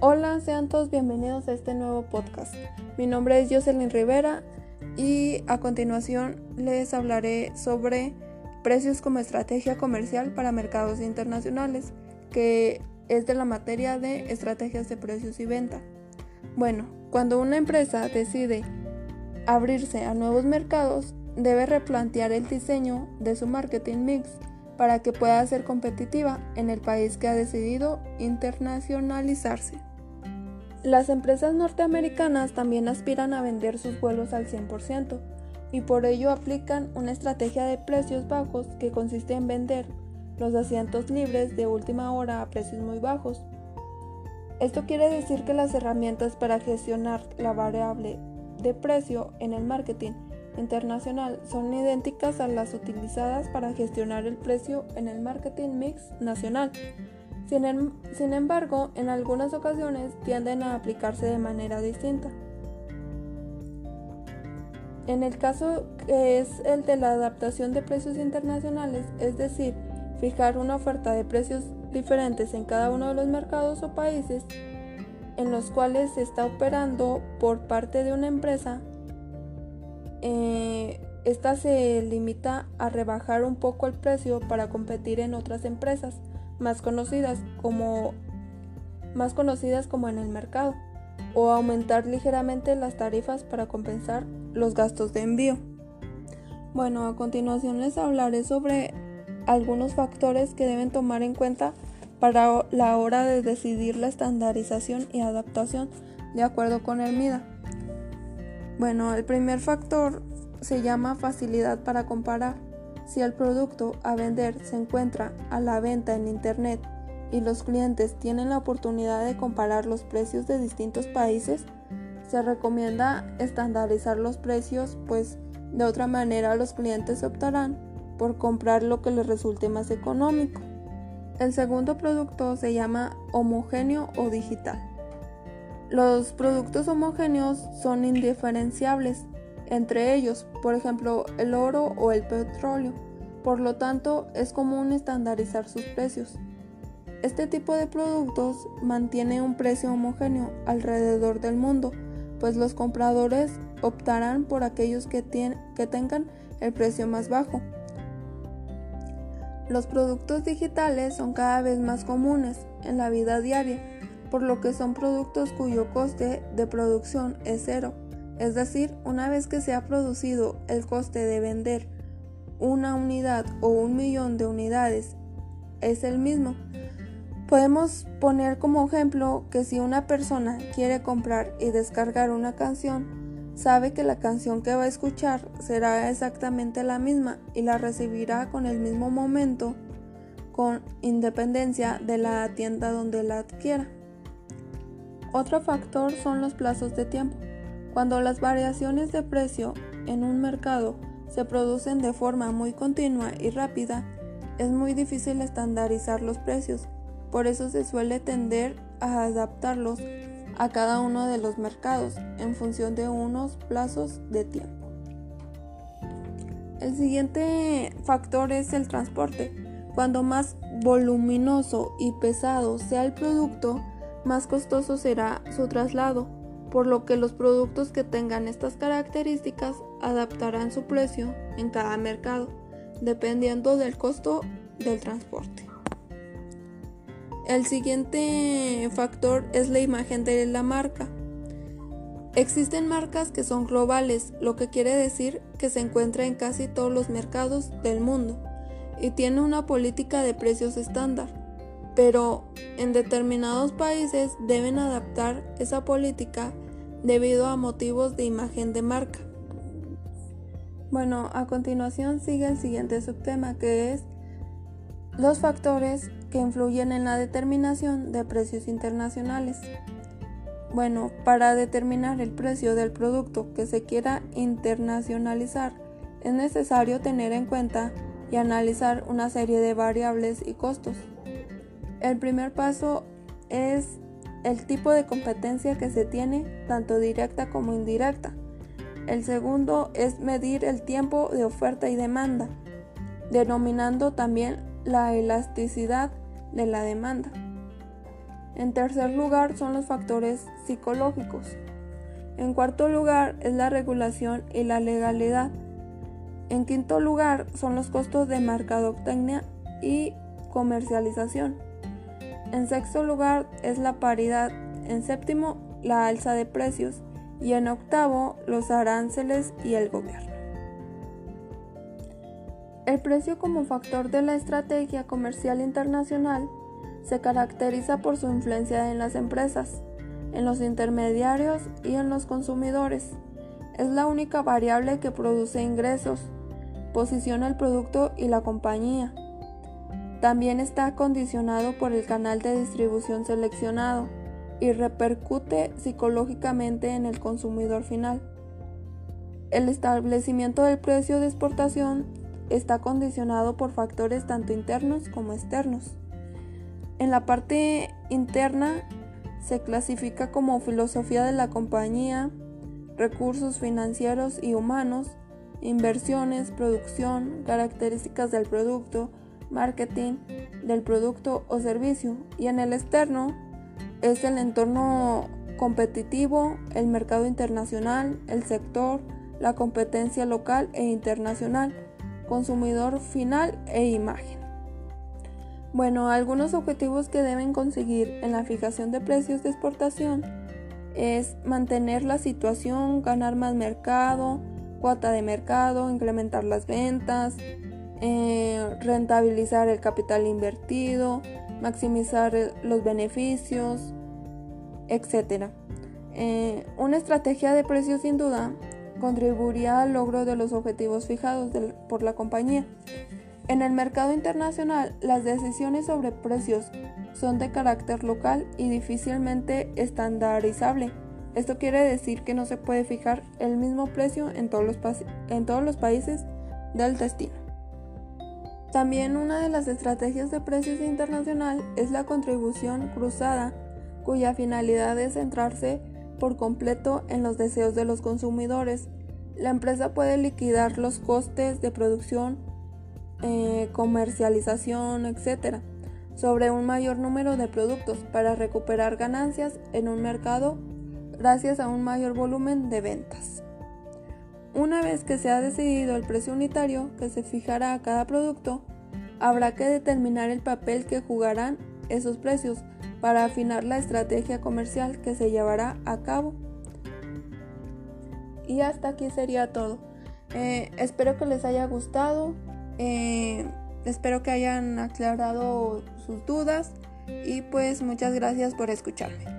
Hola, sean todos bienvenidos a este nuevo podcast. Mi nombre es Jocelyn Rivera y a continuación les hablaré sobre precios como estrategia comercial para mercados internacionales, que es de la materia de estrategias de precios y venta. Bueno, cuando una empresa decide abrirse a nuevos mercados, debe replantear el diseño de su marketing mix para que pueda ser competitiva en el país que ha decidido internacionalizarse. Las empresas norteamericanas también aspiran a vender sus vuelos al 100% y por ello aplican una estrategia de precios bajos que consiste en vender los asientos libres de última hora a precios muy bajos. Esto quiere decir que las herramientas para gestionar la variable de precio en el marketing internacional son idénticas a las utilizadas para gestionar el precio en el marketing mix nacional. Sin, sin, embargo, en algunas ocasiones tienden a aplicarse de manera distinta. En el caso que es el de la adaptación de precios internacionales, es decir, fijar una oferta de precios diferentes en cada uno de los mercados o países en los cuales se está operando por parte de una empresa, eh, esta se limita a rebajar un poco el precio para competir en otras empresas más conocidas como más conocidas como en el mercado o aumentar ligeramente las tarifas para compensar los gastos de envío. Bueno, a continuación les hablaré sobre algunos factores que deben tomar en cuenta para la hora de decidir la estandarización y adaptación de acuerdo con el MIDA. Bueno, el primer factor se llama facilidad para comparar. Si el producto a vender se encuentra a la venta en Internet y los clientes tienen la oportunidad de comparar los precios de distintos países, se recomienda estandarizar los precios, pues de otra manera los clientes optarán por comprar lo que les resulte más económico. El segundo producto se llama homogéneo o digital. Los productos homogéneos son indiferenciables entre ellos, por ejemplo, el oro o el petróleo. Por lo tanto, es común estandarizar sus precios. Este tipo de productos mantiene un precio homogéneo alrededor del mundo, pues los compradores optarán por aquellos que, tengan el precio más bajo. Los productos digitales son cada vez más comunes en la vida diaria por lo que son productos cuyo coste de producción es cero. Es decir, una vez que se ha producido el coste de vender una unidad o un millón de unidades es el mismo. Podemos poner como ejemplo que si una persona quiere comprar y descargar una canción, sabe que la canción que va a escuchar será exactamente la misma y la recibirá con el mismo momento con independencia de la tienda donde la adquiera. Otro factor son los plazos de tiempo. Cuando las variaciones de precio en un mercado se producen de forma muy continua y rápida, es muy difícil estandarizar los precios. Por eso se suele tender a adaptarlos a cada uno de los mercados en función de unos plazos de tiempo. El siguiente factor es el transporte. Cuando más voluminoso y pesado sea el producto, más costoso será su traslado, por lo que los productos que tengan estas características adaptarán su precio en cada mercado, dependiendo del costo del transporte. El siguiente factor es la imagen de la marca. Existen marcas que son globales, lo que quiere decir que se encuentra en casi todos los mercados del mundo y tiene una política de precios estándar pero en determinados países deben adaptar esa política debido a motivos de imagen de marca. Bueno, a continuación sigue el siguiente subtema que es los factores que influyen en la determinación de precios internacionales. Bueno, para determinar el precio del producto que se quiera internacionalizar es necesario tener en cuenta y analizar una serie de variables y costos. El primer paso es el tipo de competencia que se tiene, tanto directa como indirecta. El segundo es medir el tiempo de oferta y demanda, denominando también la elasticidad de la demanda. En tercer lugar son los factores psicológicos. En cuarto lugar es la regulación y la legalidad. En quinto lugar son los costos de mercadotecnia y comercialización. En sexto lugar es la paridad. En séptimo, la alza de precios. Y en octavo, los aranceles y el gobierno. El precio como factor de la estrategia comercial internacional se caracteriza por su influencia en las empresas, en los intermediarios y en los consumidores. Es la única variable que produce ingresos, posiciona el producto y la compañía. También está condicionado por el canal de distribución seleccionado y repercute psicológicamente en el consumidor final. El establecimiento del precio de exportación está condicionado por factores tanto internos como externos. En la parte interna se clasifica como filosofía de la compañía, recursos financieros y humanos, inversiones, producción, características del producto, marketing del producto o servicio. Y en el externo es el entorno competitivo, el mercado internacional, el sector, la competencia local e internacional, consumidor final e imagen. Bueno, algunos objetivos que deben conseguir en la fijación de precios de exportación es mantener la situación, ganar más mercado, cuota de mercado, incrementar las ventas, eh, rentabilizar el capital invertido, maximizar los beneficios, etc. Eh, una estrategia de precios sin duda contribuiría al logro de los objetivos fijados por la compañía. En el mercado internacional, las decisiones sobre precios son de carácter local y difícilmente estandarizable. Esto quiere decir que no se puede fijar el mismo precio en todos los, en todos los países del destino. También una de las estrategias de precios internacional es la contribución cruzada, cuya finalidad es centrarse por completo en los deseos de los consumidores. La empresa puede liquidar los costes de producción eh, comercialización, etc., sobre un mayor número de productos para recuperar ganancias en un mercado gracias a un mayor volumen de ventas. Una vez que se ha decidido el precio unitario que se fijará a cada producto, habrá que determinar el papel que jugarán esos precios para afinar la estrategia comercial que se llevará a cabo. Y hasta aquí sería todo. Eh, espero que les haya gustado. Eh, espero que hayan aclarado sus dudas y pues muchas gracias por escucharme.